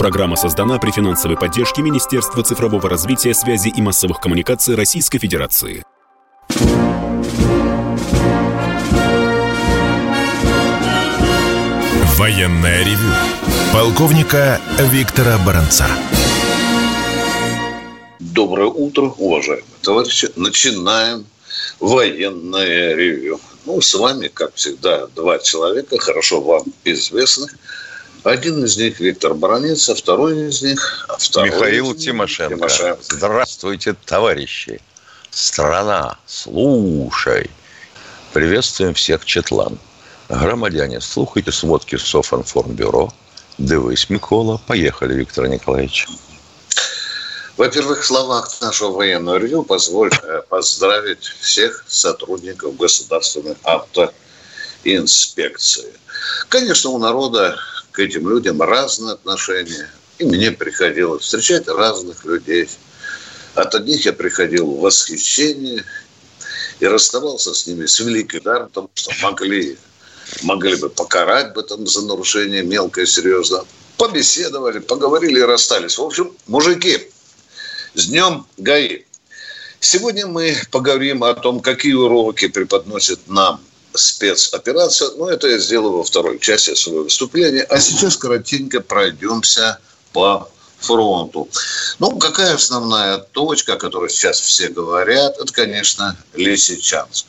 Программа создана при финансовой поддержке Министерства цифрового развития, связи и массовых коммуникаций Российской Федерации. Военная ревю. Полковника Виктора Баранца. Доброе утро, уважаемые товарищи. Начинаем военное ревю. Ну, с вами, как всегда, два человека, хорошо вам известных. Один из них Виктор Баранец, а второй из них... Второй Михаил из Тимошенко. Тимошенко. Здравствуйте, товарищи. Страна, слушай. Приветствуем всех Четлан. Громадяне, слухайте сводки Софинформбюро. Дивись, Микола. Поехали, Виктор Николаевич. Во-первых, в словах нашего военного ревю позволь э, поздравить всех сотрудников государственной автоинспекции. Конечно, у народа к этим людям разные отношения. И мне приходилось встречать разных людей. От одних я приходил в восхищение и расставался с ними с великой даром, потому что могли, могли бы покарать бы там за нарушение мелкое, серьезно. Побеседовали, поговорили и расстались. В общем, мужики, с днем ГАИ! Сегодня мы поговорим о том, какие уроки преподносит нам спецоперация. Но это я сделаю во второй части своего выступления. А сейчас коротенько пройдемся по фронту. Ну, какая основная точка, о которой сейчас все говорят, это, конечно, Лисичанск.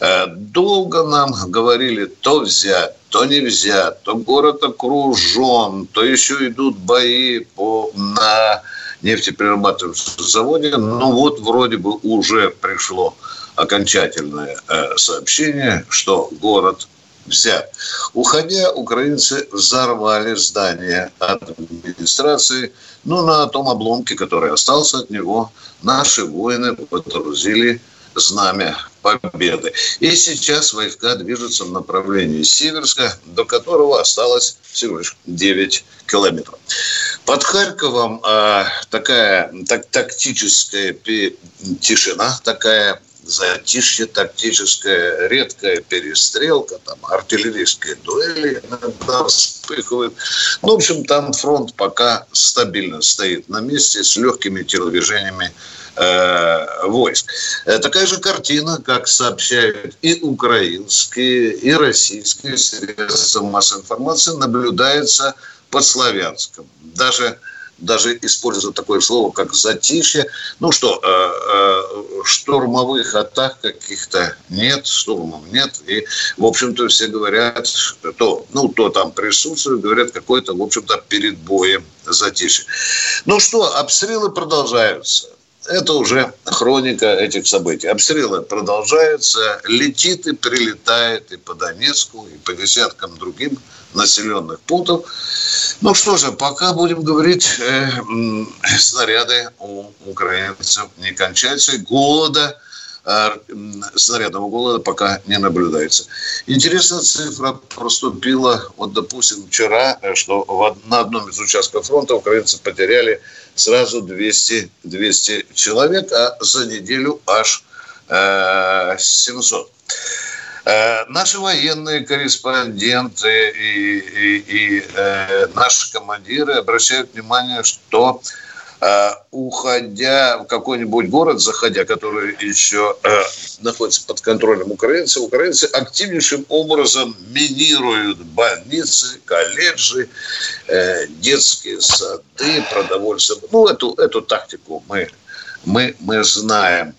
Э, долго нам говорили, то взять, то не взять, то город окружен, то еще идут бои по, на нефтеперерабатывающем заводе. Ну вот вроде бы уже пришло окончательное э, сообщение, что город взят. Уходя, украинцы взорвали здание администрации. Ну, на том обломке, который остался от него, наши воины подрузили знамя победы. И сейчас войска движутся в направлении Северска, до которого осталось всего лишь 9 километров. Под Харьковом э, такая так, тактическая тишина, такая затишье тактическая, редкая перестрелка, там артиллерийские дуэли иногда вспыхивают. Ну, в общем, там фронт пока стабильно стоит на месте с легкими телодвижениями э, войск. Э, такая же картина, как сообщают и украинские, и российские средства массовой информации, наблюдается под Славянском. Даже даже используют такое слово, как затишье. Ну что, э, э, штурмовых атак каких-то нет, штурмов нет. И, в общем-то, все говорят, то, ну, то там присутствует, говорят, какой-то, в общем-то, перед боем затишье. Ну что, обстрелы продолжаются. Это уже хроника этих событий. Обстрелы продолжаются, летит и прилетает и по Донецку, и по десяткам другим населенных пунктов. Ну что же, пока будем говорить, э, снаряды у украинцев не кончаются, голода, э, снарядного голода пока не наблюдается. Интересная цифра проступила, вот, допустим, вчера, э, что на одном из участков фронта украинцы потеряли сразу 200, 200 человек, а за неделю аж э, 700. Э, наши военные корреспонденты и, и, и э, наши командиры обращают внимание, что э, уходя в какой-нибудь город, заходя, который еще э, находится под контролем украинцев, украинцы активнейшим образом минируют больницы, колледжи, э, детские сады, продовольствие. Ну, эту, эту тактику мы мы, мы знаем.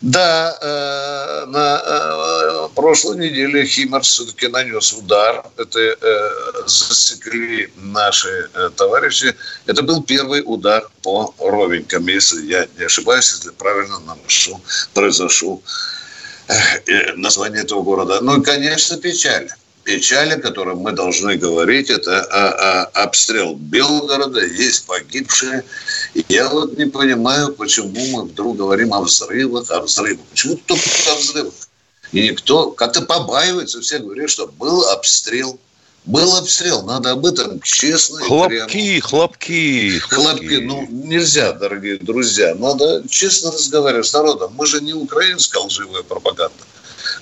Да, э, на э, прошлой неделе Химарс все-таки нанес удар. Это э, засекли наши э, товарищи. Это был первый удар по ровенькам, если я не ошибаюсь, если правильно наношу, произошло э, э, название этого города. Ну и, конечно, печаль печали, о которой мы должны говорить, это а, а, обстрел Белгорода, есть погибшие. И я вот не понимаю, почему мы вдруг говорим о взрывах, о взрывах. Почему только о взрывах? И никто как-то побаивается, все говорят, что был обстрел. Был обстрел, надо об этом честно хлопки, хлопки, хлопки, хлопки. Ну, нельзя, дорогие друзья. Надо честно разговаривать с народом. Мы же не украинская лживая пропаганда.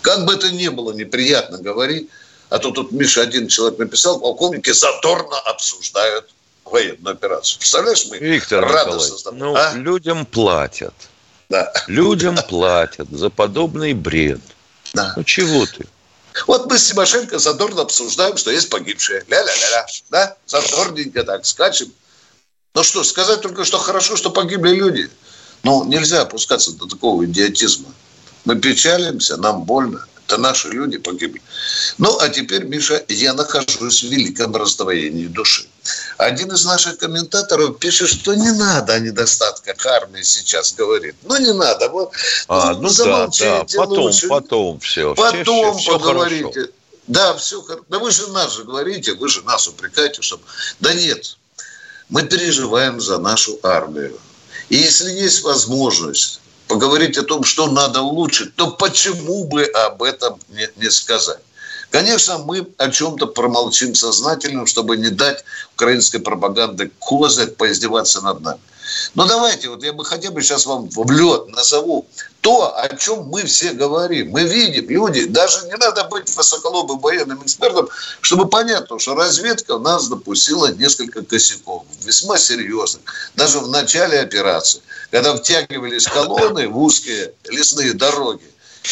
Как бы это ни было неприятно говорить, а то тут Миша один человек написал, полковники задорно обсуждают военную операцию. Представляешь, мы Виктор радостно... Ну, а? людям платят. Да. Людям платят за подобный бред. Да. Ну, чего ты? Вот мы с Тимошенко задорно обсуждаем, что есть погибшие. Ля-ля-ля-ля. Да? Задорненько так скачем. Ну что, сказать только, что хорошо, что погибли люди. Ну, нельзя опускаться до такого идиотизма. Мы печалимся, нам больно. Это наши люди погибли. Ну, а теперь, Миша, я нахожусь в великом раздвоении души. Один из наших комментаторов пишет, что не надо о недостатках армии сейчас говорит. Ну, не надо. Вот, а, ну, да, да, потом, лучше. потом все. Потом все, все поговорите. Хорошо. Да, все хорошо. Да вы же нас же говорите, вы же нас упрекаете, чтобы... Да нет, мы переживаем за нашу армию. И если есть возможность поговорить о том, что надо улучшить, то почему бы об этом не, не сказать? Конечно, мы о чем-то промолчим сознательно, чтобы не дать украинской пропаганде козырь поиздеваться над нами. Но давайте, вот я бы хотя бы сейчас вам в лед назову то, о чем мы все говорим. Мы видим, люди, даже не надо быть высоколобым военным экспертом, чтобы понятно, что разведка нас допустила несколько косяков, весьма серьезных, даже в начале операции, когда втягивались колонны в узкие лесные дороги,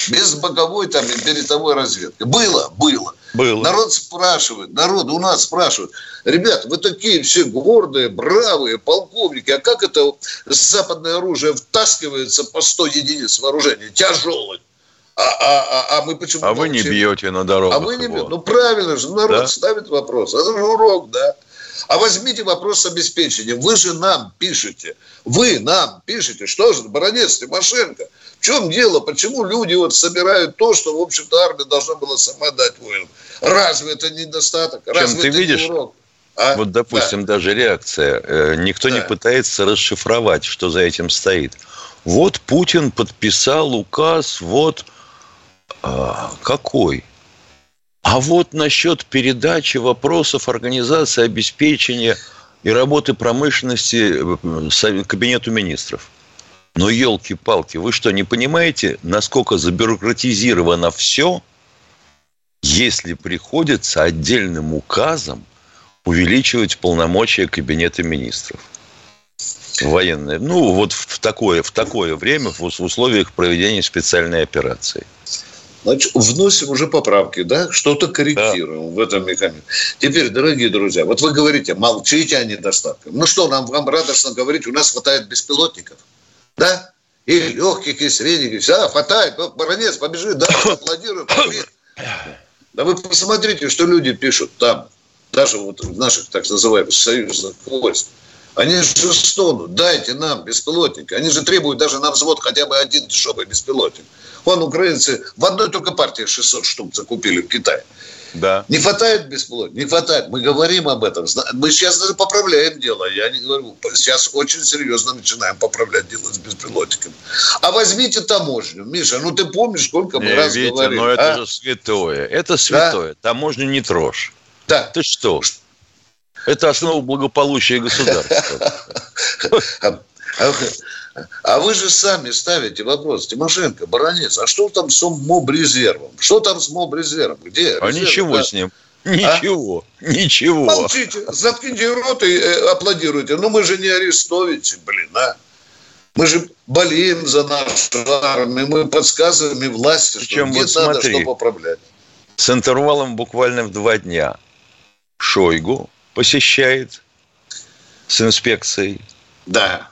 без боковой там и передовой разведки. Было, было. Было. Народ спрашивает, народ у нас спрашивает, ребят, вы такие все гордые, бравые полковники, а как это западное оружие втаскивается по 100 единиц вооружения, тяжелое? А, а, а, а мы почему? А вы не бьете на дорогу. А вы не бьете. Ну правильно же, народ да? ставит вопрос. Это же урок, да. А возьмите вопрос с обеспечением. Вы же нам пишете. Вы нам пишете. Что же, баронец Тимошенко? Чем дело? Почему люди вот собирают то, что, в общем-то, армия должна была сама дать воинам? Разве это недостаток? Разве Чем ты это видишь? урок? А? Вот, допустим, да. даже реакция. Э, никто да. не пытается расшифровать, что за этим стоит. Вот Путин подписал указ, вот а, какой? А вот насчет передачи вопросов организации обеспечения и работы промышленности э, Кабинету министров. Но елки-палки, вы что, не понимаете, насколько забюрократизировано все, если приходится отдельным указом увеличивать полномочия Кабинета министров? Военные. Ну, вот в такое, в такое время, в условиях проведения специальной операции. Значит, вносим уже поправки, да, что-то корректируем да. в этом механизме. Теперь, дорогие друзья, вот вы говорите, молчите о недостатках. Ну что, нам вам радостно говорить, у нас хватает беспилотников, да? И легких, и средних, и все, хватает, баронец, побежи, да, аплодируем, Да вы посмотрите, что люди пишут там, даже вот в наших так называемых союзных войск. Они же стонут, дайте нам беспилотник. Они же требуют даже на взвод хотя бы один дешевый беспилотник. Вон украинцы в одной только партии 600 штук закупили в Китае. Да. Не хватает бесплодия? Не хватает. Мы говорим об этом. Мы сейчас даже поправляем дело. Я не говорю. Сейчас очень серьезно начинаем поправлять дело с беспилотниками. А возьмите таможню. Миша, ну ты помнишь, сколько мы не, раз Витя, говорили? но это а? же святое. Это святое. Да? Таможню не трожь. Да. Ты что? Это основа благополучия государства. А, а а вы же сами ставите вопрос, Тимошенко, Баранец, а что там с моб-резервом? Что там с моб-резервом? Где? А резерв, ничего да? с ним. Ничего, а? ничего. Молчите, заткните рот и э, аплодируйте. Ну, мы же не арестовите, блин, а. Мы же болеем за нашу армию, мы подсказываем и власти, Причем, что вот смотри, надо что поправлять. С интервалом буквально в два дня Шойгу посещает с инспекцией. Да.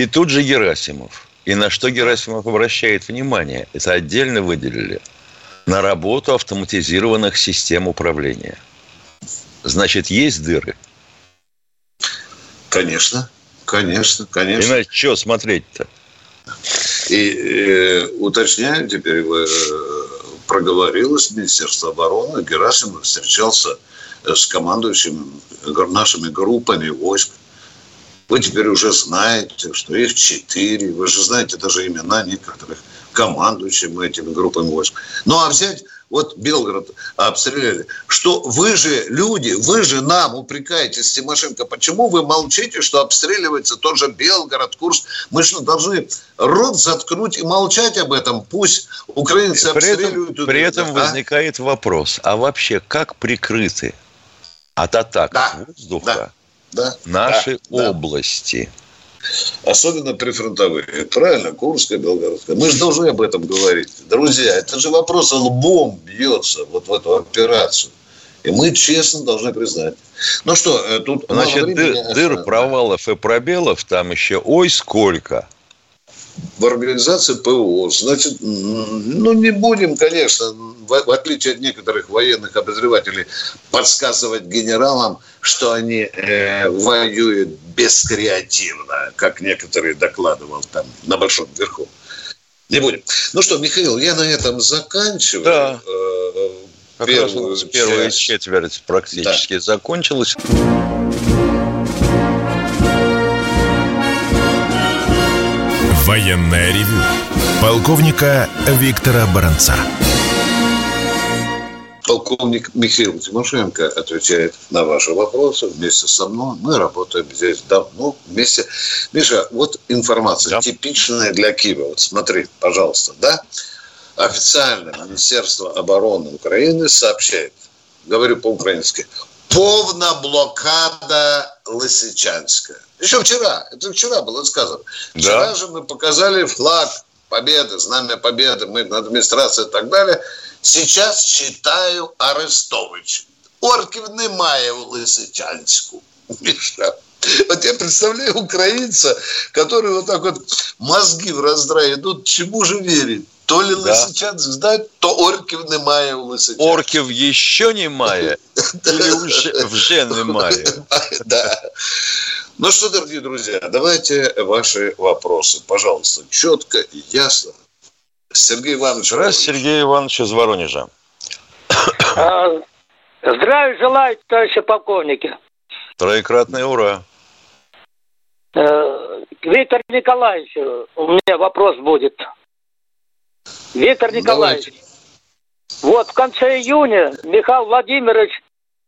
И тут же Герасимов. И на что Герасимов обращает внимание? Это отдельно выделили. На работу автоматизированных систем управления. Значит, есть дыры? Конечно, конечно, конечно. Иначе что смотреть-то? И э, уточняю теперь, э, проговорилось Министерство обороны, Герасимов встречался с командующими нашими группами войск вы теперь уже знаете, что их четыре. Вы же знаете даже имена некоторых командующим этими группами войск. Ну, а взять вот Белгород обстреляли. Что вы же люди, вы же нам упрекаете Тимошенко. Почему вы молчите, что обстреливается тот же Белгород, Курск? Мы же должны рот заткнуть и молчать об этом. Пусть украинцы при обстреливают. Этом, при этом а? возникает вопрос, а вообще как прикрыты от атак да. воздуха да да. наши да, области. Особенно прифронтовые. Правильно, Курская, Белгородская. Мы же должны об этом говорить. Друзья, это же вопрос лбом бьется вот в эту операцию. И мы честно должны признать. Ну что, э, тут... Значит, дыр, дыр, провалов и пробелов там еще ой сколько – в организации ПВО. Значит, ну, не будем, конечно, в, в отличие от некоторых военных обозревателей, подсказывать генералам, что они э, воюют бескреативно, как некоторые докладывал там на Большом верху. Не будем. Ну что, Михаил, я на этом заканчиваю. Да. Э, первую, первая четверть практически да. закончилась. Военное ревю полковника Виктора Баранца. Полковник Михаил Тимошенко отвечает на ваши вопросы вместе со мной. Мы работаем здесь давно вместе. Миша, вот информация да. типичная для Киева. Вот смотри, пожалуйста, да? Официально Министерство обороны Украины сообщает, говорю по-украински, полная блокада Лисичанска. Еще вчера, это вчера было сказано. Вчера да. же мы показали флаг победы, знамя победы, мы на администрации и так далее. Сейчас читаю Арестович. Орків немає у Лисичанську. Вот я представляю украинца, который вот так вот мозги в раздрае идут, чему же верит? То ли да. Лисичанськ сдать, то орків немає у Лисичанську. Орків еще немає? Или уже, вже немає? Да. Ну что, дорогие друзья, давайте ваши вопросы, пожалуйста, четко и ясно. Сергей Иванович. Раз Сергей Иванович из Воронежа. А, здравия желаю, товарищи полковники. Троекратное ура. Э, Виктор Николаевич, у меня вопрос будет. Виктор Николаевич, Давайте. вот в конце июня Михаил Владимирович,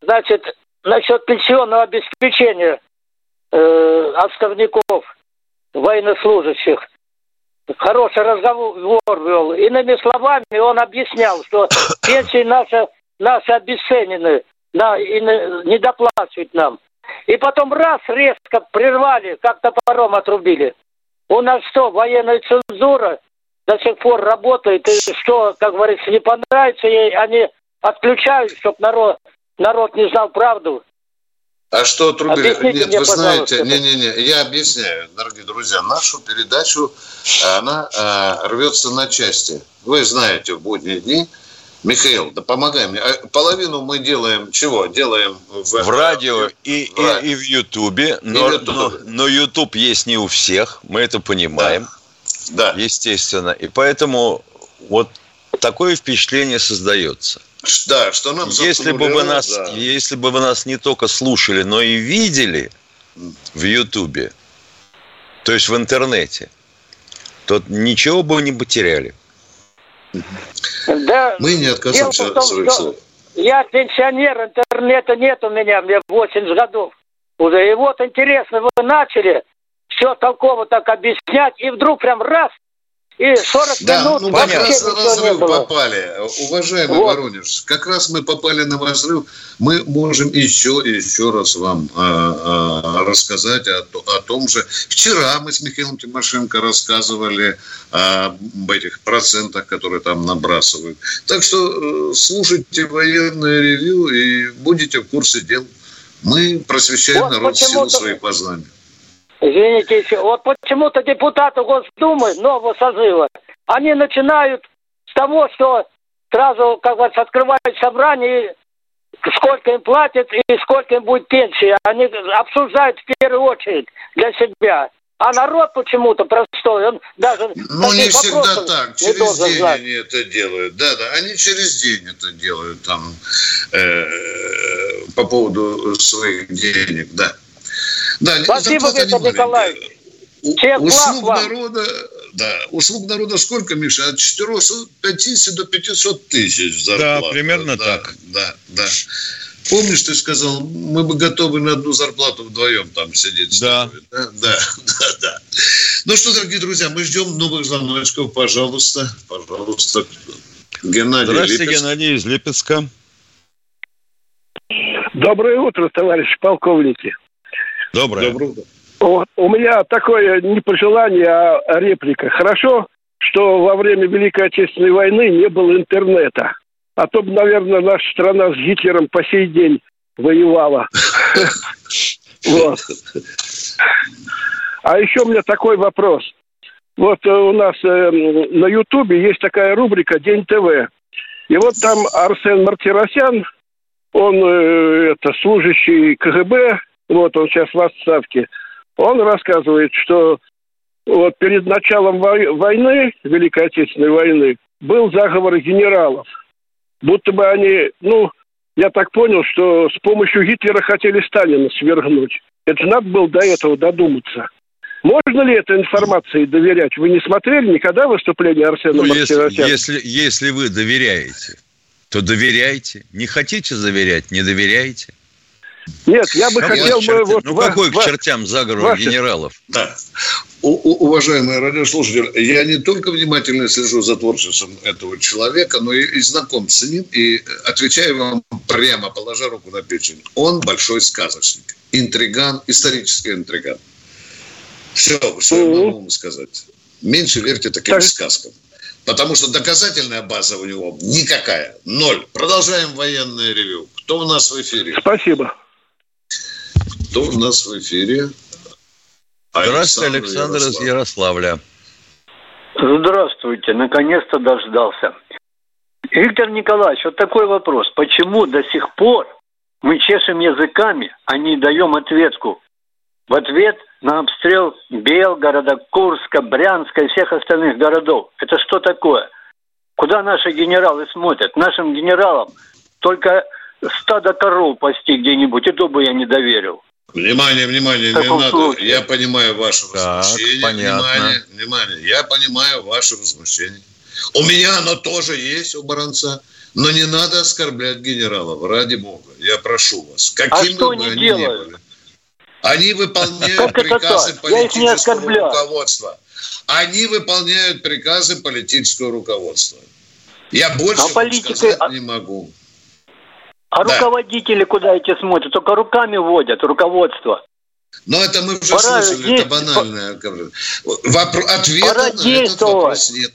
значит, насчет пенсионного обеспечения э, отставников, военнослужащих, хороший разговор вел. Иными словами, он объяснял, что пенсии наши, наши обесценены, да, и не доплачивают нам. И потом раз резко прервали, как топором отрубили. У нас что, военная цензура до сих пор работает, и что, как говорится, не понравится ей, они отключают, чтобы народ, народ не знал правду. А что отрубили? Объясните Нет, мне, вы знаете, не-не-не, я объясняю, дорогие друзья, нашу передачу, она а, рвется на части. Вы знаете, в будние дни, Михаил, да помогай мне. А половину мы делаем чего? Делаем в, в радио и, в радио. и, и в Ютубе. Но, но, но YouTube есть не у всех, мы это понимаем. Да. да. Естественно. И поэтому вот такое впечатление создается. Да, что нам если бы вы нас, да. если бы вы нас не только слушали, но и видели в Ютубе, то есть в интернете, то ничего бы не потеряли. Да, Мы не отказываемся от своих слов. Я пенсионер, интернета нет у меня, мне 80 годов уже. И вот интересно, вы начали все толково так объяснять, и вдруг прям раз, и 40 да, минут ну, как раз на разрыв попали. Уважаемый вот. Воронеж, как раз мы попали на разрыв. Мы можем еще и еще раз вам а, а, рассказать о, о том же. Вчера мы с Михаилом Тимошенко рассказывали об этих процентах, которые там набрасывают. Так что э, слушайте военное ревью и будете в курсе дел. Мы просвещаем вот народ в силу своих познаний. Извините, вот почему-то депутаты Госдумы нового созыва, они начинают с того, что сразу, как бы, открывают собрание, сколько им платят и сколько им будет пенсия. Они обсуждают в первую очередь для себя. А народ почему-то простой, он даже... Ну, не всегда так. Через день знать. они это делают. Да, да, они через день это делают там э, по поводу своих денег, да. Да, Спасибо, Виктор Николаевич. Услуг вам. народа, да, услуг народа сколько, Миша? От 450 до 500 тысяч зарплат. Да, примерно да, так. Да, да. Помнишь, ты сказал, мы бы готовы на одну зарплату вдвоем там сидеть. Да. Да, да, да, да. Ну что, дорогие друзья, мы ждем новых звоночков. Пожалуйста, пожалуйста. Геннадий Здравствуйте, Липецк. Геннадий из Липецка. Доброе утро, товарищи полковники. Доброе. Доброе. Вот, у меня такое не пожелание, а реплика. Хорошо, что во время Великой Отечественной войны не было интернета. А то бы, наверное, наша страна с Гитлером по сей день воевала. Вот. А еще у меня такой вопрос. Вот э, у нас э, на Ютубе есть такая рубрика «День ТВ». И вот там Арсен Мартиросян, он э, это служащий КГБ, вот он сейчас в отставке, он рассказывает, что вот перед началом войны, Великой Отечественной войны, был заговор генералов. Будто бы они, ну, я так понял, что с помощью Гитлера хотели Сталина свергнуть. Это же надо было до этого додуматься. Можно ли этой информации доверять? Вы не смотрели никогда выступление Арсена ну, если, если, если вы доверяете, то доверяйте. Не хотите заверять, не доверяйте. Нет, я бы какой хотел бы... Вот, ну, какой к чертям заговор ваши... генералов? Да. У, у, уважаемые радиослушатели, я не только внимательно слежу за творчеством этого человека, но и, и знаком с ним, и отвечаю вам прямо, положа руку на печень. Он большой сказочник, интриган, исторический интриган. Все, все я могу вам сказать. Меньше верьте таким так. сказкам. Потому что доказательная база у него никакая. Ноль. Продолжаем военное ревю. Кто у нас в эфире? Спасибо. Кто у нас в эфире? Здравствуйте, Александр, Ярослав. из Ярославля. Здравствуйте, наконец-то дождался. Виктор Николаевич, вот такой вопрос. Почему до сих пор мы чешем языками, а не даем ответку? В ответ на обстрел Белгорода, Курска, Брянска и всех остальных городов. Это что такое? Куда наши генералы смотрят? Нашим генералам только стадо коров пасти где-нибудь, и то бы я не доверил. Внимание, внимание, не надо. Случае. Я понимаю ваше возмущение. Так, понятно. Внимание, внимание. Я понимаю ваше возмущение. У меня оно тоже есть, у Баранца. Но не надо оскорблять генералов, ради бога. Я прошу вас. А Каким а что бы они делают? ни были. Они выполняют приказы политического руководства. Они выполняют приказы политического руководства. Я больше а политика... сказать не могу. А да. руководители куда эти смотрят? Только руками водят, руководство. Но это мы уже Пора слышали, это банальное. Вопро... Ответа Пора на этот вопрос нет.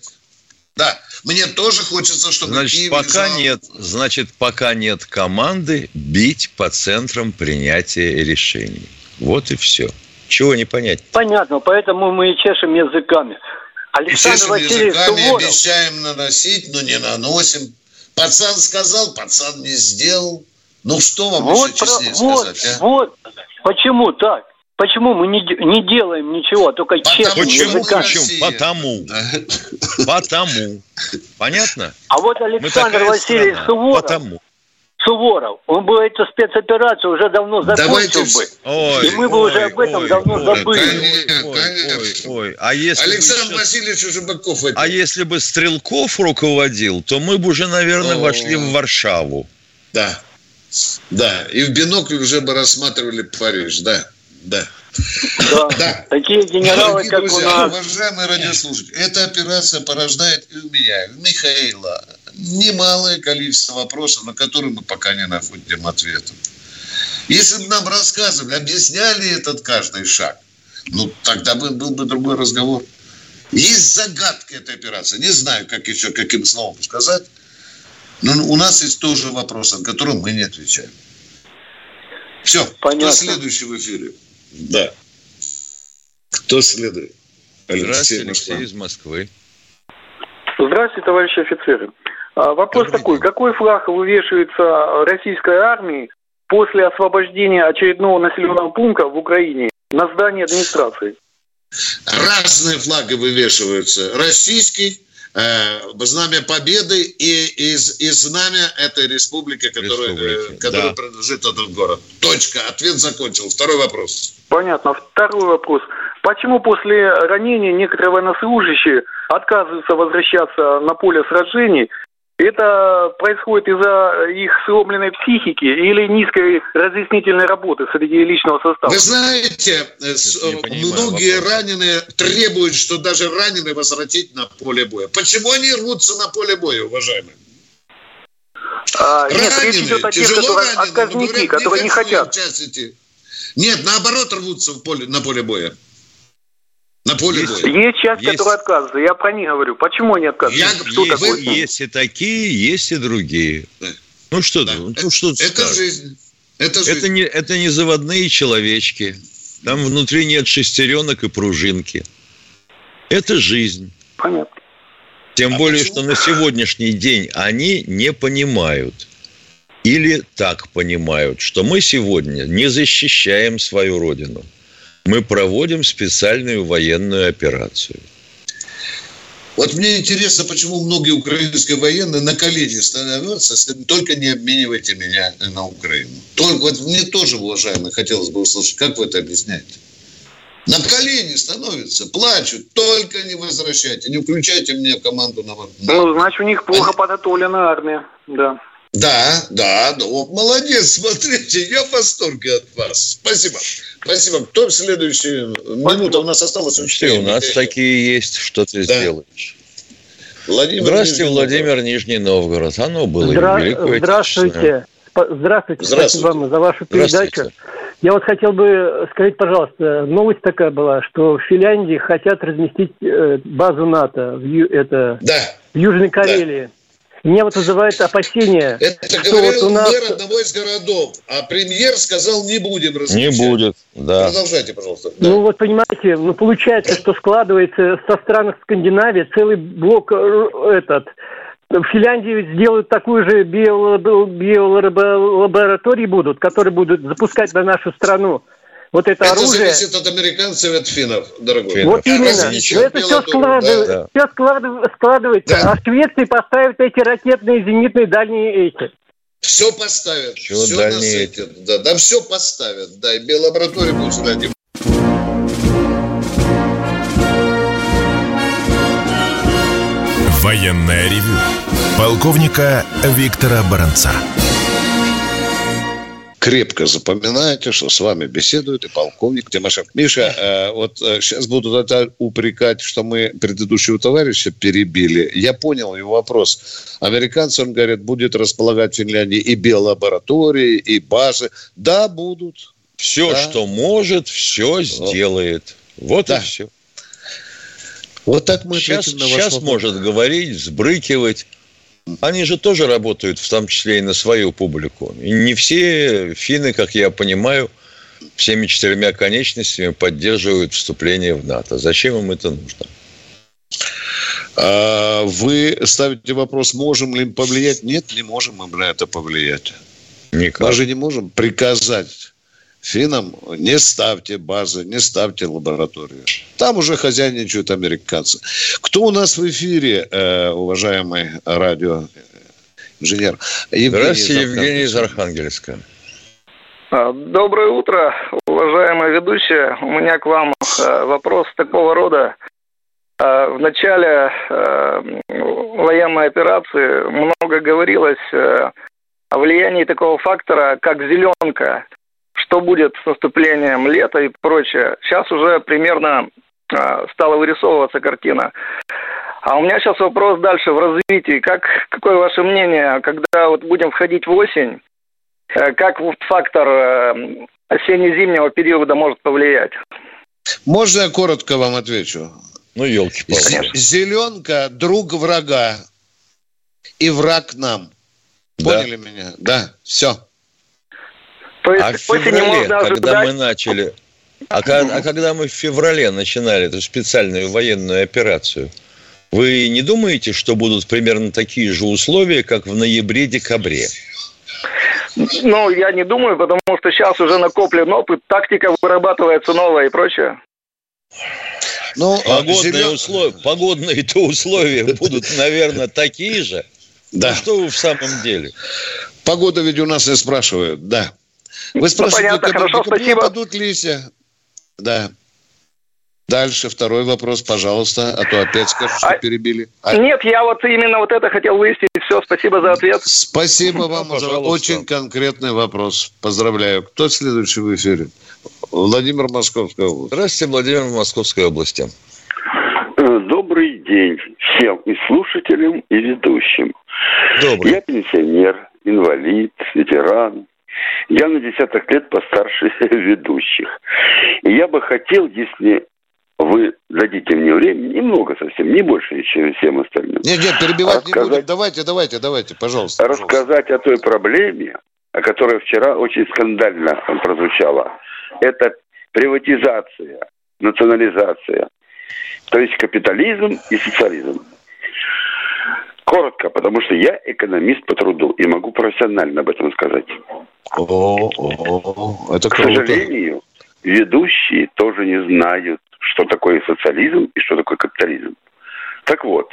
Да, мне тоже хочется, чтобы Значит, Киев пока лежал... нет, значит, пока нет команды бить по центрам принятия решений. Вот и все. Чего не понять? Понятно, поэтому мы и чешем языками. Александр и чешем Васильевич языками, Суворов. обещаем наносить, но не наносим. Пацан сказал, пацан не сделал. Ну что вам вот еще честнее про, сказать, а? Вот, почему так? Почему мы не, не делаем ничего, только честно Почему? Почему? Потому. Потому. Понятно? А вот Александр Васильевич Суворов Потому. Суворов, он бы эту спецоперацию уже давно закончил Давайте... бы. Ой, и мы бы ой, уже об этом ой, давно ой, забыли. Конечно, конечно. Ой, ой, А если Александр бы Васильевич уже Быков. Это... А если бы Стрелков руководил, то мы бы уже, наверное, О... вошли в Варшаву. Да. Да. И в бинокль уже бы рассматривали Париж. Да. Да. Да. да. Такие генералы, Дорогие как друзья, у нас. Уважаемые радиослушатели, эта операция порождает и у меня, и у Михаила немалое количество вопросов, на которые мы пока не находим ответа. Если бы нам рассказывали, объясняли этот каждый шаг, ну, тогда бы был бы другой разговор. Есть загадка этой операции. Не знаю, как еще, каким словом сказать. Но у нас есть тоже вопрос, на который мы не отвечаем. Все. Понятно. Кто следующий в эфире? Да. Кто следует? Алексей Здравствуйте, Алексей из Москвы. Здравствуйте, товарищи офицеры. А, вопрос такой. Какой флаг вывешивается российской армии после освобождения очередного населенного пункта в Украине на здании администрации? Разные флаги вывешиваются. Российский, э, знамя Победы и, и, и знамя этой республики, которая, э, которая да. принадлежит этот город. Точка. Ответ закончил. Второй вопрос. Понятно. Второй вопрос. Почему после ранения некоторые военнослужащие отказываются возвращаться на поле сражений это происходит из-за их сломленной психики или низкой разъяснительной работы среди личного состава? Вы знаете, э, многие вопрос. раненые требуют, что даже раненые возвратить на поле боя. Почему они рвутся на поле боя, уважаемые? А, раненые, нет, речь идет о тех, которые отказники, говорят, которые не хотят. Нет, наоборот рвутся в поле, на поле боя. На поле есть, боя. Есть часть, есть... которая отказывается. Я про них говорю. Почему они отказываются? Я, что есть, такое? есть и такие, есть и другие. Да. Ну что, да. ну, это, что это скажешь? жизнь. Это, жизнь. это, не, это не заводные человечки. Там внутри нет шестеренок и пружинки. Это жизнь. Понятно. Тем а более, почему? что на сегодняшний день они не понимают или так понимают, что мы сегодня не защищаем свою родину. Мы проводим специальную военную операцию. Вот мне интересно, почему многие украинские военные на колени становятся, только не обменивайте меня на Украину. Только вот мне тоже, уважаемые, хотелось бы услышать, как вы это объясняете? На колени становятся, плачут, только не возвращайте, не включайте мне команду на Ну, значит, у них плохо подготовлена армия, да. Да, да, ну, молодец, смотрите, я в восторге от вас. Спасибо. Спасибо. Кто в следующую минуту у нас осталось? Что у нас такие есть, что ты да. сделаешь. Владимир Здравствуйте, Нижний Владимир Новгород. Нижний Новгород. Оно было Здра... Здравствуйте. Здравствуйте. Здравствуйте. Спасибо вам за вашу передачу. Я вот хотел бы сказать, пожалуйста, новость такая была, что в Финляндии хотят разместить э, базу НАТО в, это, да. в Южной Карелии. Да. Меня вот вызывает опасение. Это что говорил вот у нас... мэр одного из городов, а премьер сказал, не будем размещать. Не будет, да. Продолжайте, пожалуйста. Да. Ну вот понимаете, ну получается, что складывается со стран Скандинавии целый блок э, этот в Финляндии сделают такую же биолабораторию будут, которые будут запускать на нашу страну вот это, это оружие... зависит от американцев и от финнов, дорогой. Финнов. Вот именно. Но это все, складывает, да. все складывается, складывается. Да. А Швеции поставят эти ракетные зенитные дальние эти. Все поставят. Все, все насытят. Да, да, все поставят. Да, и биолабораторию будут сдать. Военная ревю. Полковника Виктора Баранца крепко запоминайте, что с вами беседует и полковник Тимошенко. Миша, э, вот э, сейчас будут это упрекать, что мы предыдущего товарища перебили. Я понял его вопрос. Американцы, он говорит, будет располагать в Финляндии и биолаборатории, и базы. Да, будут. Все, да. что может, все сделает. Вот да. и все. Вот так мы сейчас, сейчас может говорить, взбрыкивать. Они же тоже работают, в том числе и на свою публику. И не все финны, как я понимаю, всеми четырьмя конечностями поддерживают вступление в НАТО. Зачем им это нужно? А вы ставите вопрос, можем ли повлиять? Нет, не можем мы на это повлиять. Никак. Мы же не можем приказать финнам не ставьте базы, не ставьте лабораторию. Там уже хозяйничают американцы. Кто у нас в эфире, э, уважаемый радиоинженер? Евгений Здравствуйте, Евгений из Архангельска. А, доброе утро, уважаемая ведущая. У меня к вам э, вопрос такого рода. Э, в начале военной операции много говорилось о влиянии такого фактора, как зеленка что будет с наступлением лета и прочее. Сейчас уже примерно э, стала вырисовываться картина. А у меня сейчас вопрос дальше в развитии. Как, какое ваше мнение, когда вот будем входить в осень, э, как фактор э, осенне-зимнего периода может повлиять? Можно я коротко вам отвечу? Ну, елки палки Зеленка – друг врага и враг нам. Поняли да. меня? Да, все. То есть а в феврале, когда ожидать... мы начали, а, а когда мы в феврале начинали эту специальную военную операцию, вы не думаете, что будут примерно такие же условия, как в ноябре-декабре? Ну, я не думаю, потому что сейчас уже накоплен опыт, тактика вырабатывается новая и прочее. Ну, погодные, зелен... условия, погодные-то условия будут, наверное, такие же. Да. Ну, что вы в самом деле? Погода ведь у нас не спрашивают, да. Вы ну, спрашиваете, ну, понятно, хорошо, спасибо. падут листья. Да. Дальше второй вопрос, пожалуйста, а то опять скажут, что а, перебили. А... Нет, я вот именно вот это хотел выяснить. Все, спасибо за ответ. Спасибо вам за очень конкретный вопрос. Поздравляю. Кто следующий в эфире? Владимир Московская область. Здравствуйте, Владимир Московской области. Добрый день всем и слушателям, и ведущим. Добрый. Я пенсионер, инвалид, ветеран, Я на десяток лет постарше ведущих. И я бы хотел, если вы дадите мне время, немного совсем, не больше, чем всем остальным. Нет, нет, перебивать рассказать, не будем. Давайте, давайте, давайте, пожалуйста. Рассказать пожалуйста. о той проблеме, о которой вчера очень скандально прозвучала. Это приватизация, национализация. То есть капитализм и социализм. Коротко, потому что я экономист по труду и могу профессионально об этом сказать. О, о, это К сожалению, ведущие тоже не знают, что такое социализм и что такое капитализм. Так вот,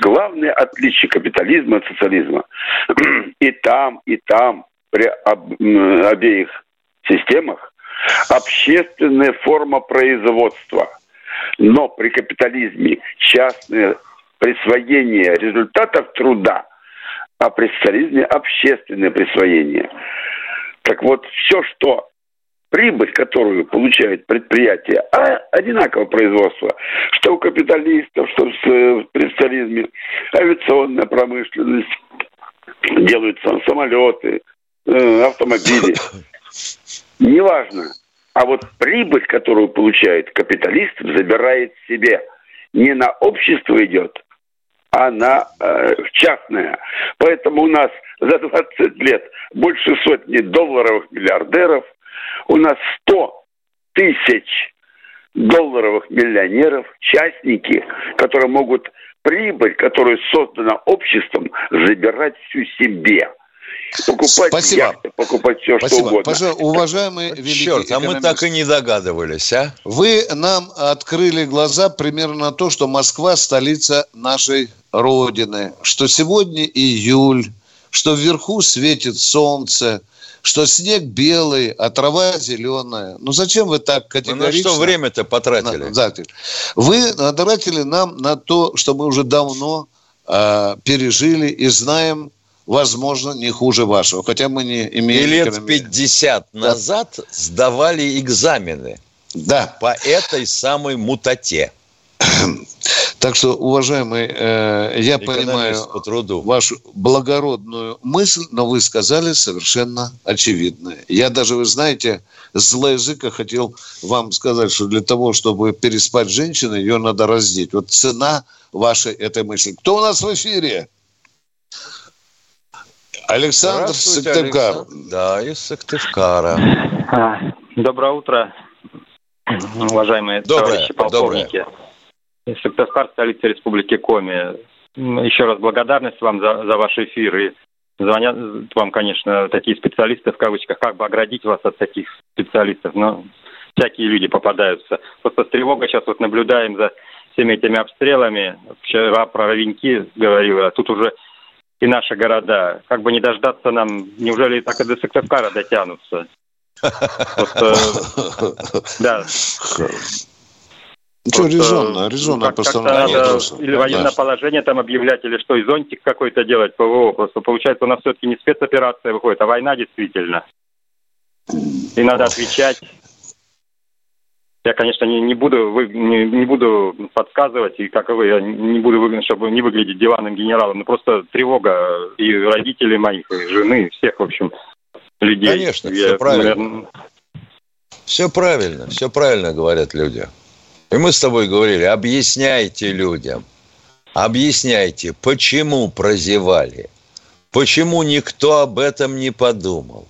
главное отличие капитализма от социализма и там, и там, при об, обеих системах, общественная форма производства. Но при капитализме частное присвоение результатов труда, а при социализме общественное присвоение. Так вот, все, что прибыль, которую получает предприятие, а одинаково производство, что у капиталистов, что в социализме, авиационная промышленность, делаются самолеты, э, автомобили. Неважно. А вот прибыль, которую получает капиталист, забирает себе. Не на общество идет, она э, частная. Поэтому у нас за 20 лет больше сотни долларовых миллиардеров, у нас 100 тысяч долларовых миллионеров, частники, которые могут прибыль, которая создана обществом, забирать всю себе. Покупать Спасибо. яхты, покупать все, Спасибо. что угодно. Пожалуйста, уважаемый великий Черт, а мы так и не догадывались, а? Вы нам открыли глаза примерно на то, что Москва – столица нашей Родины, что сегодня июль, что вверху светит солнце, что снег белый, а трава зеленая. Ну зачем вы так категорично... Ну на что время-то потратили? На, вы потратили нам на то, что мы уже давно э, пережили и знаем возможно, не хуже вашего. Хотя мы не имеем... И лет 50 да. назад сдавали экзамены. Да. По этой самой мутате. Так что, уважаемый, э, я Экономист понимаю по труду. вашу благородную мысль, но вы сказали совершенно очевидное. Я даже, вы знаете, злоязыка хотел вам сказать, что для того, чтобы переспать с женщиной, ее надо раздеть. Вот цена вашей этой мысли. Кто у нас в эфире? Александр Сыктывкар. Александр. Да, из Сыктывкара. А, доброе утро, уважаемые доброе, товарищи полковники. Доброе. Сыктывкар, столица Республики Коми. Еще раз благодарность вам за, за ваш эфир. И звонят вам, конечно, такие специалисты, в кавычках, как бы оградить вас от таких специалистов. Но всякие люди попадаются. Просто с тревогой сейчас вот наблюдаем за всеми этими обстрелами. Вчера про Ровеньки говорила. Тут уже и наши города. Как бы не дождаться нам, неужели так и до Сыктывкара дотянутся? Да. Ну, что, резонно, резонно как, постановление. Надо или военное положение там объявлять, или что, и зонтик какой-то делать, ПВО. Просто получается, у нас все-таки не спецоперация выходит, а война действительно. И надо отвечать. Я, конечно, не, не буду вы, не, не буду подсказывать, и как и вы, я не буду выглядеть, чтобы не выглядеть диванным генералом, но просто тревога и родителей моих, и жены, и всех, в общем, людей. Конечно, я, все правильно. Наверное... Все правильно, все правильно говорят люди. И мы с тобой говорили, объясняйте людям, объясняйте, почему прозевали, почему никто об этом не подумал.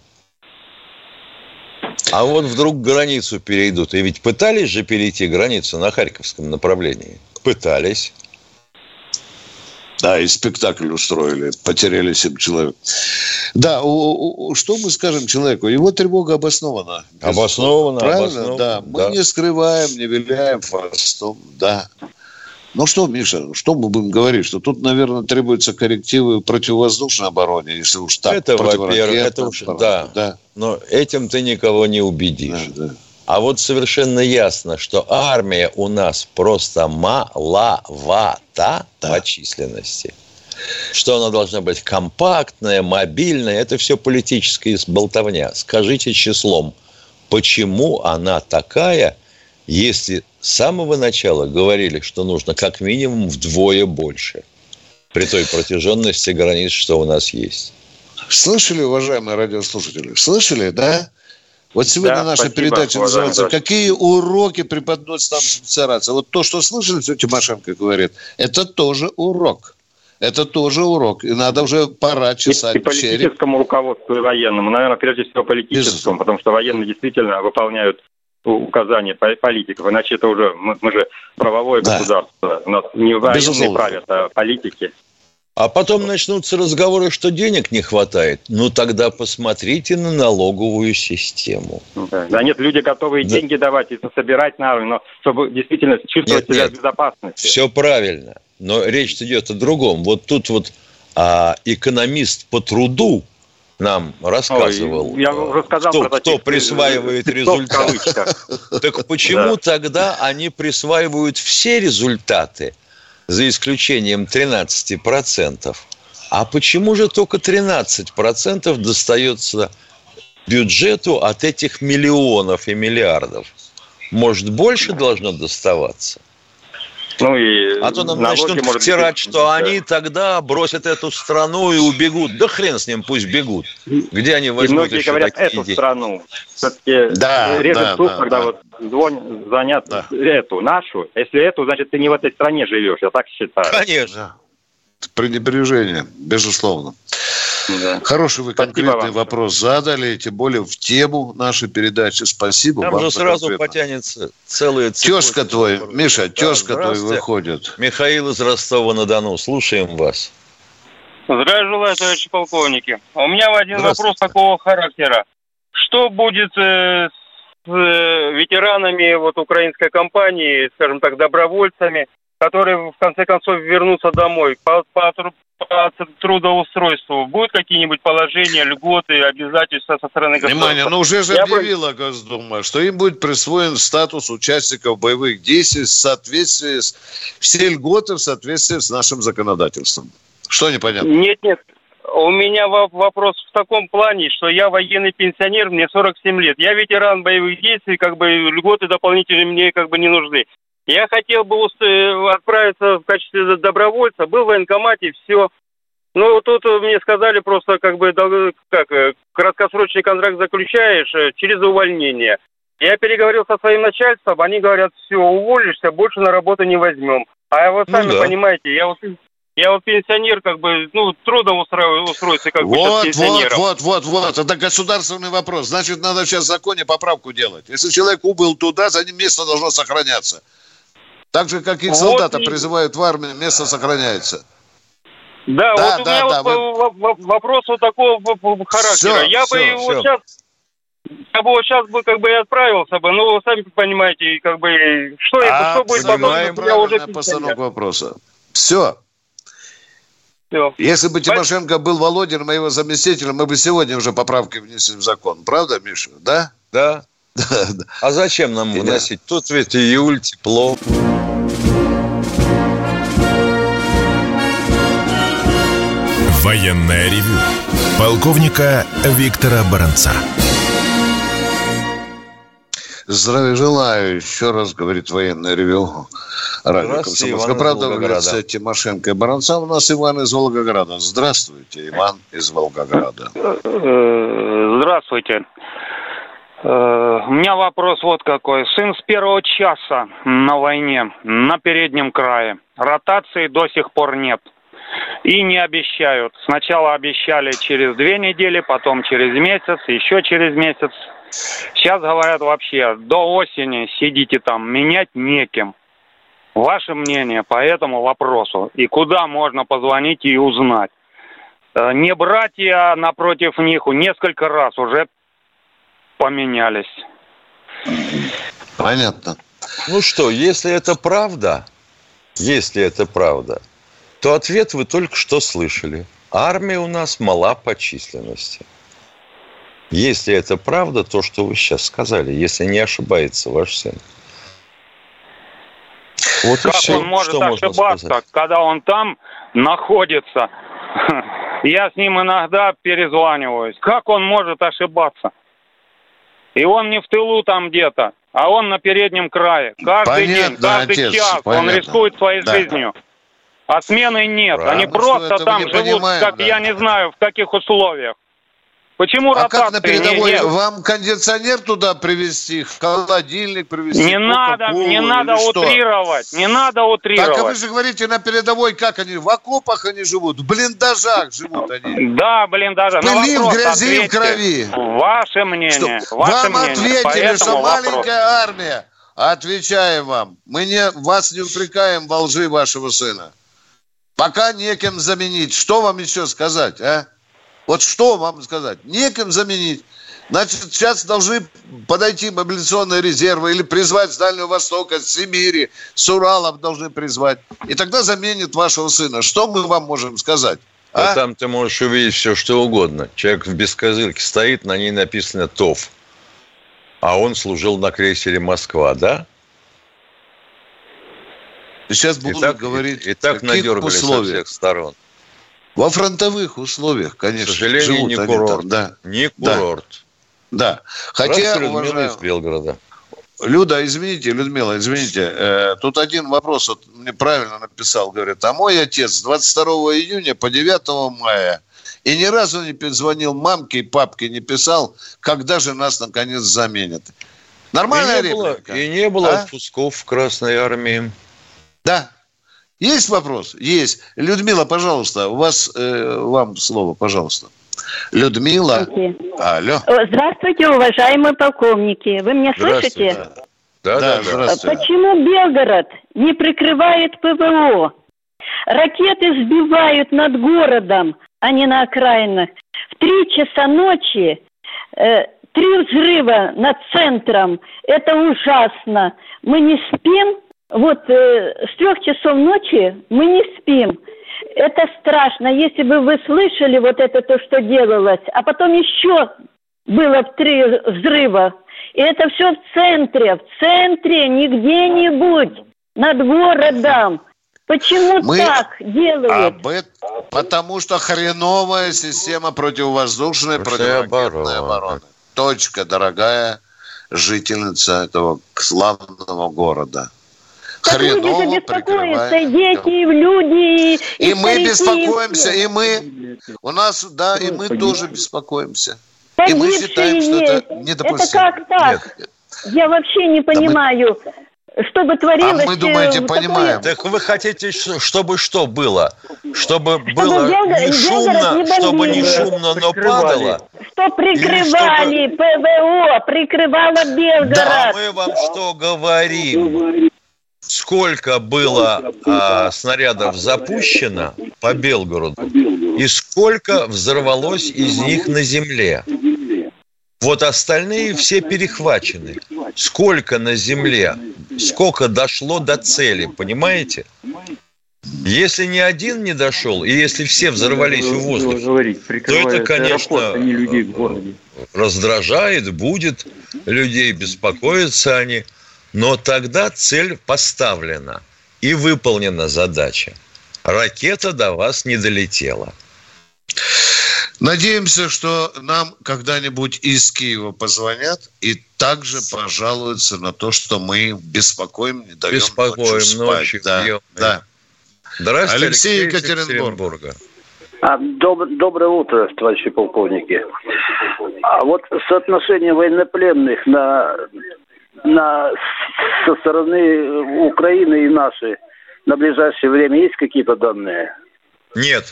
А вот вдруг границу перейдут. И ведь пытались же перейти границу на Харьковском направлении. Пытались. Да, и спектакль устроили, потеряли 7 человек. Да, у, у, что мы скажем человеку? Его тревога обоснована. Обоснована, Правильно? обоснована. Да, мы да. не скрываем, не виляем фастом, да. Ну что, Миша, что мы будем говорить? Что тут, наверное, требуются коррективы противовоздушной обороне, если уж так. Это, во-первых, это уж, да. да. Но этим ты никого не убедишь. Да, да. А вот совершенно ясно, что армия у нас просто маловата да. по численности. Что она должна быть компактная, мобильная. Это все политическая болтовня. Скажите числом, почему она такая, если с самого начала говорили, что нужно как минимум вдвое больше при той протяженности границ, что у нас есть. Слышали, уважаемые радиослушатели? Слышали, да? Вот сегодня да, наша спасибо, передача называется да. «Какие уроки преподносит нам швейцарация?» Вот то, что слышали, что Тимошенко говорит, это тоже урок. Это тоже урок. И надо уже пора чесать И, и политическому череп. руководству и военному. Наверное, прежде всего политическому, Безусловно. потому что военные действительно выполняют указания политиков. Иначе это уже мы, мы же правовое да. государство. У нас не военные правят, а политики. А потом начнутся разговоры, что денег не хватает. Ну тогда посмотрите на налоговую систему. Да, нет, люди готовы да. деньги давать и собирать на но чтобы действительно чувствовать нет, себя нет, в безопасности. Все правильно. Но речь идет о другом. Вот тут вот а, экономист по труду нам рассказывал, Ой, я уже сказал кто, про кто присваивает результаты. Так почему тогда они присваивают все результаты? за исключением 13%. А почему же только 13% достается бюджету от этих миллионов и миллиардов? Может, больше должно доставаться? Ну и а то нам начнут втирать, что да. они тогда бросят эту страну и убегут. Да хрен с ним, пусть бегут. Где они возьмут и многие еще говорят такие эту идеи? страну. Все-таки да, режет да, слух, да, когда да. вот звонят, звонят да. эту, нашу. Если эту, значит, ты не в этой стране живешь, я так считаю. Конечно. Пренебрежение, безусловно. Да. Хороший вы конкретный вопрос задали, тем более в тему нашей передачи. Спасибо Там вам. же сразу конкретно. потянется целые Тезка твой, Миша, тезка да, твой выходит. Михаил из Ростова-на-Дону, слушаем вас. Здравия желаю, товарищи полковники. У меня один вопрос такого характера. Что будет э, с э, ветеранами вот украинской компании, скажем так, добровольцами, которые в конце концов вернутся домой по, трудоустройству? Будут какие-нибудь положения, льготы, обязательства со стороны государства? Внимание, ну уже же Я объявила бы... Госдума, что им будет присвоен статус участников боевых действий в соответствии с... Все льготы в соответствии с нашим законодательством. Что непонятно? Нет, нет. У меня вопрос в таком плане, что я военный пенсионер, мне 47 лет. Я ветеран боевых действий, как бы льготы дополнительные мне как бы не нужны. Я хотел бы отправиться в качестве добровольца, был в военкомате, все. Ну, тут мне сказали просто, как бы, как, э, краткосрочный контракт заключаешь э, через увольнение. Я переговорил со своим начальством, они говорят, все, уволишься, больше на работу не возьмем. А вы сами ну, да. понимаете, я вот я вот пенсионер, как бы, ну, трудно устроиться как вот, бы Вот, вот, вот, вот, это государственный вопрос. Значит, надо сейчас в законе поправку делать. Если человек убыл туда, за ним место должно сохраняться. Так же, как и солдата вот призывают в армию, место сохраняется. Да, да вот да, у меня да, вот вы... вопрос вот такого характера. Все, я все, бы его все. сейчас я бы вот сейчас бы как бы и отправился бы, ну, сами понимаете, как бы, что, а, что будет потом, я уже постановка вопроса. Все. Все. Если бы Тимошенко был Володин, моего заместителя, мы бы сегодня уже поправки внесли в закон. Правда, Миша? Да? Да. А зачем нам вносить? Тут ведь июль, тепло. Военная ревю. Полковника Виктора Баранца. Здравия желаю. Еще раз говорит военное ревю. Радио Комсомольская правда в лице Тимошенко и Баранца. У нас Иван из Волгограда. Здравствуйте, Иван из Волгограда. Здравствуйте. Э, у меня вопрос вот какой. Сын с первого часа на войне, на переднем крае. Ротации до сих пор нет. И не обещают. Сначала обещали через две недели, потом через месяц, еще через месяц. Сейчас говорят вообще, до осени сидите там, менять неким. Ваше мнение по этому вопросу? И куда можно позвонить и узнать? Э, не братья напротив них несколько раз уже поменялись. Понятно. Ну что, если это правда, если это правда, то ответ вы только что слышали. Армия у нас мала по численности. Если это правда, то, что вы сейчас сказали, если не ошибается ваш сын. Вот как все, он может что ошибаться, когда он там находится? Я с ним иногда перезваниваюсь. Как он может ошибаться? И он не в тылу там где-то, а он на переднем крае. Каждый понятно, день, каждый отец, час понятно. он рискует своей да. жизнью. А смены нет. Правильно. Они просто там живут, понимаем, как да. я не знаю, в каких условиях. Почему а как на передовой? Нет? Вам кондиционер туда привезти, холодильник привезти? Не надо, не надо утрировать, что? не надо утрировать. Так а вы же говорите на передовой, как они в окопах они живут, в блиндажах живут они. Да, блиндажах. Пыли, в грязи, в крови. Ваше мнение. Что? Ваше вам мнение. ответили, что вопрос. маленькая армия. Отвечаем вам. Мы не, вас не упрекаем во лжи вашего сына. Пока неким заменить. Что вам еще сказать, а? Вот что вам сказать? Неким заменить. Значит, сейчас должны подойти мобилизационные резервы или призвать с Дальнего Востока, с Сибири, с Уралов должны призвать. И тогда заменит вашего сына. Что мы вам можем сказать? А, а там ты можешь увидеть все, что угодно. Человек в бескозырке стоит, на ней написано ТОВ. А он служил на крейсере «Москва», да? Сейчас будут так, говорить, и, и так надергали со всех сторон. Во фронтовых условиях, конечно. К сожалению, живут не курорт. Там, да. Не курорт. Да. да. Хотя, уважаю... из Белгорода. Люда, извините, Людмила, извините, э, тут один вопрос вот мне правильно написал, говорит, а мой отец 22 июня по 9 мая и ни разу не перезвонил мамке и папке, не писал, когда же нас наконец заменят. Нормальная и не реплика. Было, и не было а? отпусков в Красной Армии. Да, есть вопрос? Есть. Людмила, пожалуйста, у вас, э, вам слово, пожалуйста. Людмила. Здравствуйте. Алло. Здравствуйте, уважаемые полковники. Вы меня слышите? Да, да, да. Здравствуйте. Почему Белгород не прикрывает ПВО? Ракеты сбивают над городом, а не на окраинах. В три часа ночи э, три взрыва над центром. Это ужасно. Мы не спим, вот э, с трех часов ночи мы не спим. Это страшно. Если бы вы слышали вот это то, что делалось, а потом еще было три взрыва. И это все в центре, в центре, не где-нибудь, над городом. Почему Мы так делают? Об потому что хреновая система противовоздушной противоракетной обороны. Точка, дорогая жительница этого славного города хреново люди беспокоятся, и дети, и люди, и, и мы беспокоимся, и мы, у нас, да, и мы тоже беспокоимся. И мы считаем, что это недопустимо. Это как так? Нет. Я вообще не понимаю. Да мы... Что бы творилось? А мы, думаете, такое... понимаем. Так вы хотите, чтобы что было? Чтобы, чтобы было Белгород, не шумно, не чтобы не шумно, но падало? Что прикрывали чтобы... ПВО, прикрывала Белгород. Да, мы вам что говорим? Сколько было а, снарядов запущено по Белгороду? и сколько взорвалось из них на земле. Вот остальные все перехвачены. Сколько на земле, сколько дошло до цели, понимаете? Если ни один не дошел, и если все взорвались в воздух, то это, конечно, раздражает, будет людей, беспокоятся они – но тогда цель поставлена и выполнена задача. Ракета до вас не долетела. Надеемся, что нам когда-нибудь из Киева позвонят и также пожалуются на то, что мы беспокоим, не даем беспокоим ночью спать. Ночью, да, да. Здравствуйте, Алексей, Алексей Екатеринбурга. А, доб, доброе утро, товарищи полковники. А вот соотношение военнопленных на на, со стороны Украины и нашей на ближайшее время есть какие-то данные? Нет.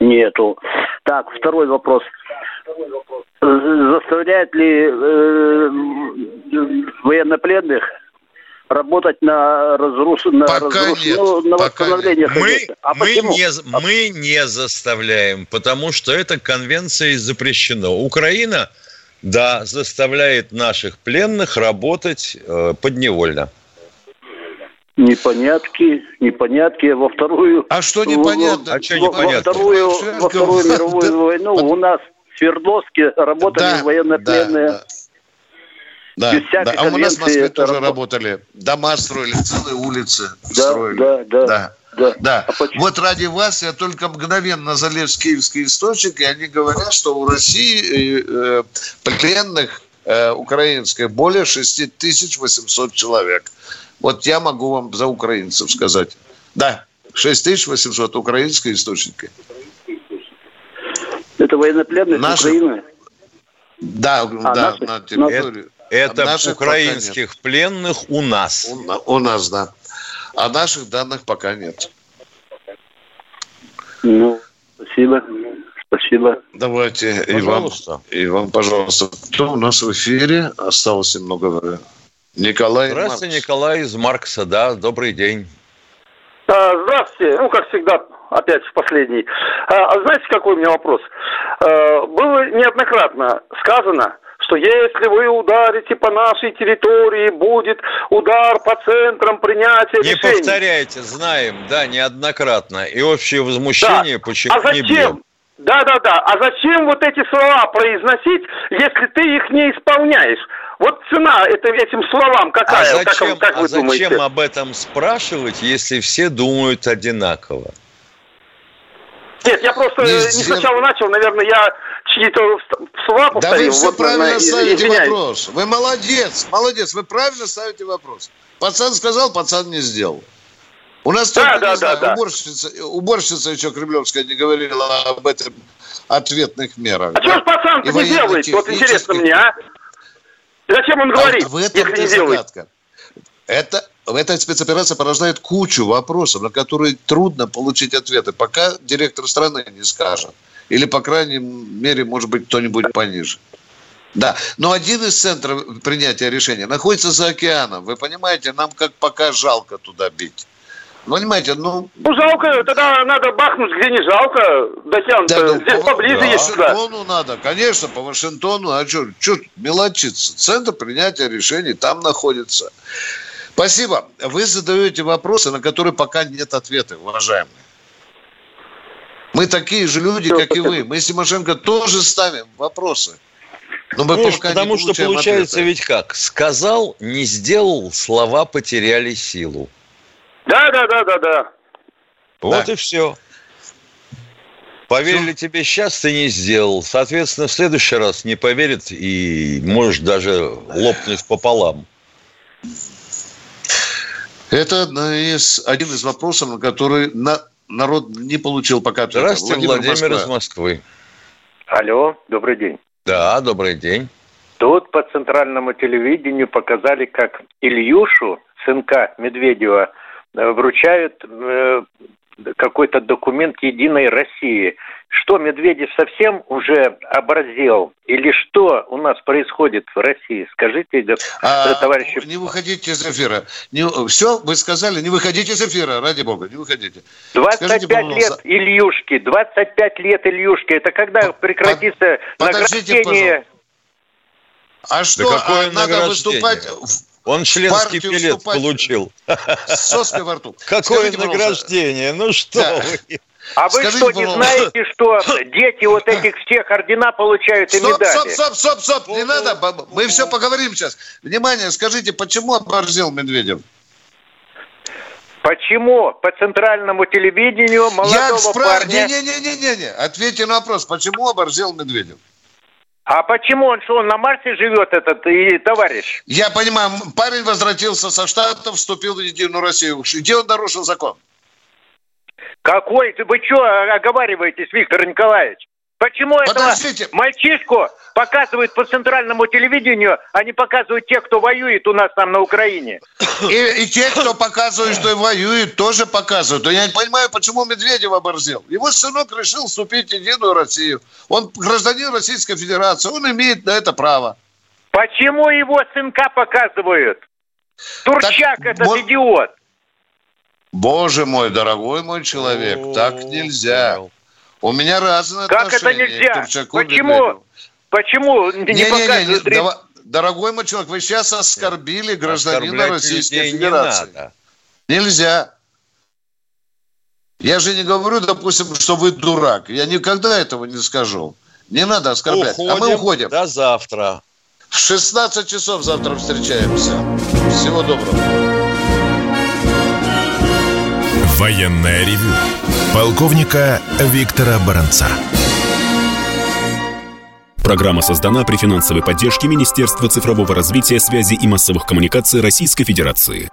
Нету. Так, второй вопрос. Заставляет ли э, военнопленных работать на разруш... на, разруш... нет, на восстановление мы, а мы, не, мы не заставляем, потому что это конвенцией запрещено. Украина да, заставляет наших пленных работать э, подневольно. Непонятки, непонятки. Во вторую... А что непонятно? А что непонятно? Во вторую, во вторую мировую войну у нас в Свердловске работали да, военнопленные. Да, да. Без да, а у нас в Москве тоже работ... работали. Дома строили, целые улицы да, строили. Да, да. да. Да. да. А вот ради вас я только мгновенно залез в киевский источник, и они говорят, что у России э, пленных э, украинских более 6800 человек. Вот я могу вам за украинцев сказать. Да. 6800 украинские источники. Это военнопленные наши... Украины? Да, а, да, наши? на территории. Это, это украинских пленных у нас. У, у нас, да. А наших данных пока нет. Ну, спасибо. Спасибо. Давайте пожалуйста. и вам, и вам, пожалуйста. Кто у нас в эфире? Осталось немного времени. Николай Здравствуйте, Маркс. Николай из Маркса, да, добрый день. А, здравствуйте, ну, как всегда, опять в последний. А, а знаете, какой у меня вопрос? А, было неоднократно сказано, что если вы ударите по нашей территории, будет удар по центрам принятия не решений. Не повторяйте, знаем, да, неоднократно. И общее возмущение да. почему а зачем? не бьем. Да, да, да. А зачем вот эти слова произносить, если ты их не исполняешь? Вот цена это, этим словам какая? А зачем, как, как а зачем думаете? об этом спрашивать, если все думают одинаково? Нет, я просто не, не сначала начал, наверное, я чьи-то слова повторил. Да вы все вот, правильно наверное, ставите извиняюсь. вопрос. Вы молодец, молодец, вы правильно ставите вопрос. Пацан сказал, пацан не сделал. У нас да, только, да, не да, знаю, да. Уборщица, уборщица еще Кремлевская не говорила об этом ответных мерах. А да? что ж пацан не делает? Вот интересно мне, а? Зачем он говорит, вот в этом если не делает? Это, эта спецоперация порождает кучу вопросов, на которые трудно получить ответы, пока директор страны не скажет. Или, по крайней мере, может быть, кто-нибудь пониже. Да, но один из центров принятия решения находится за океаном. Вы понимаете, нам как пока жалко туда бить. Понимаете, ну... Ну, жалко, тогда надо бахнуть, где не жалко, дотянуться. Да, ну, Здесь по, поближе да, есть По Вашингтону надо, конечно, по Вашингтону. А что, что мелочиться? Центр принятия решений там находится. Спасибо. Вы задаете вопросы, на которые пока нет ответа, уважаемые. Мы такие же люди, как и вы. Мы с Тимошенко тоже ставим вопросы. Но мы ну, пока потому не что получается ответа. ведь как? Сказал, не сделал, слова потеряли силу. Да, да, да, да, да. Вот да. и все. Поверили все. тебе сейчас, ты не сделал. Соответственно, в следующий раз не поверит и может даже лопнуть пополам. Это одна из, один из вопросов, на который на, народ не получил пока ответа. Здравствуйте, Владимир, Владимир из Москвы. Алло, добрый день. Да, добрый день. Тут по центральному телевидению показали, как Ильюшу, сынка Медведева, Э, вручают э, какой-то документ Единой России. Что, Медведев совсем уже оборзел? Или что у нас происходит в России? Скажите, а, товарищи... Не выходите из эфира. Не, все, вы сказали, не выходите из эфира, ради бога, не выходите. 25 Скажите, лет Ильюшки, 25 лет Ильюшки. Это когда прекратится Подождите, награждение... Пожалуйста. А что, да какое а надо выступать он членский билет получил. С соской во рту. Какое Скажите, награждение? Ну что да. вы. А вы Скажите, что, не знаете, что дети вот этих всех ордена получают и медали? Стоп, стоп, стоп, стоп, стоп, не надо, мы все поговорим сейчас. Внимание, скажите, почему оборзел Медведев? Почему по центральному телевидению молодого Я спра... парня... Не-не-не-не-не, ответьте на вопрос, почему оборзел Медведев? А почему он что, он на Марсе живет, этот и товарищ? Я понимаю, парень возвратился со Штатов, вступил в Единую Россию. Где он нарушил закон? Какой? Вы что оговариваетесь, Виктор Николаевич? Почему Подождите. этого мальчишку показывают по центральному телевидению, а не показывают тех, кто воюет у нас там на Украине? И, и те, кто показывает, что воюет, тоже показывают. Но я не понимаю, почему Медведев оборзел. Его сынок решил вступить в Единую Россию. Он гражданин Российской Федерации, он имеет на это право. Почему его сынка показывают? Турчак так, этот вот... идиот. Боже мой, дорогой мой человек, О, так нельзя. Понял. У меня разные как отношения это нельзя? к Турчаку Почему? Почему не, не, показывают? Не, не, не, дорогой мой человек, вы сейчас оскорбили гражданина Российской Федерации. Не надо. Нельзя. Я же не говорю, допустим, что вы дурак. Я никогда этого не скажу. Не надо оскорблять. Уходим а мы уходим. До завтра. В 16 часов завтра встречаемся. Всего доброго. Военная ревю. Полковника Виктора Баранца. Программа создана при финансовой поддержке Министерства цифрового развития, связи и массовых коммуникаций Российской Федерации.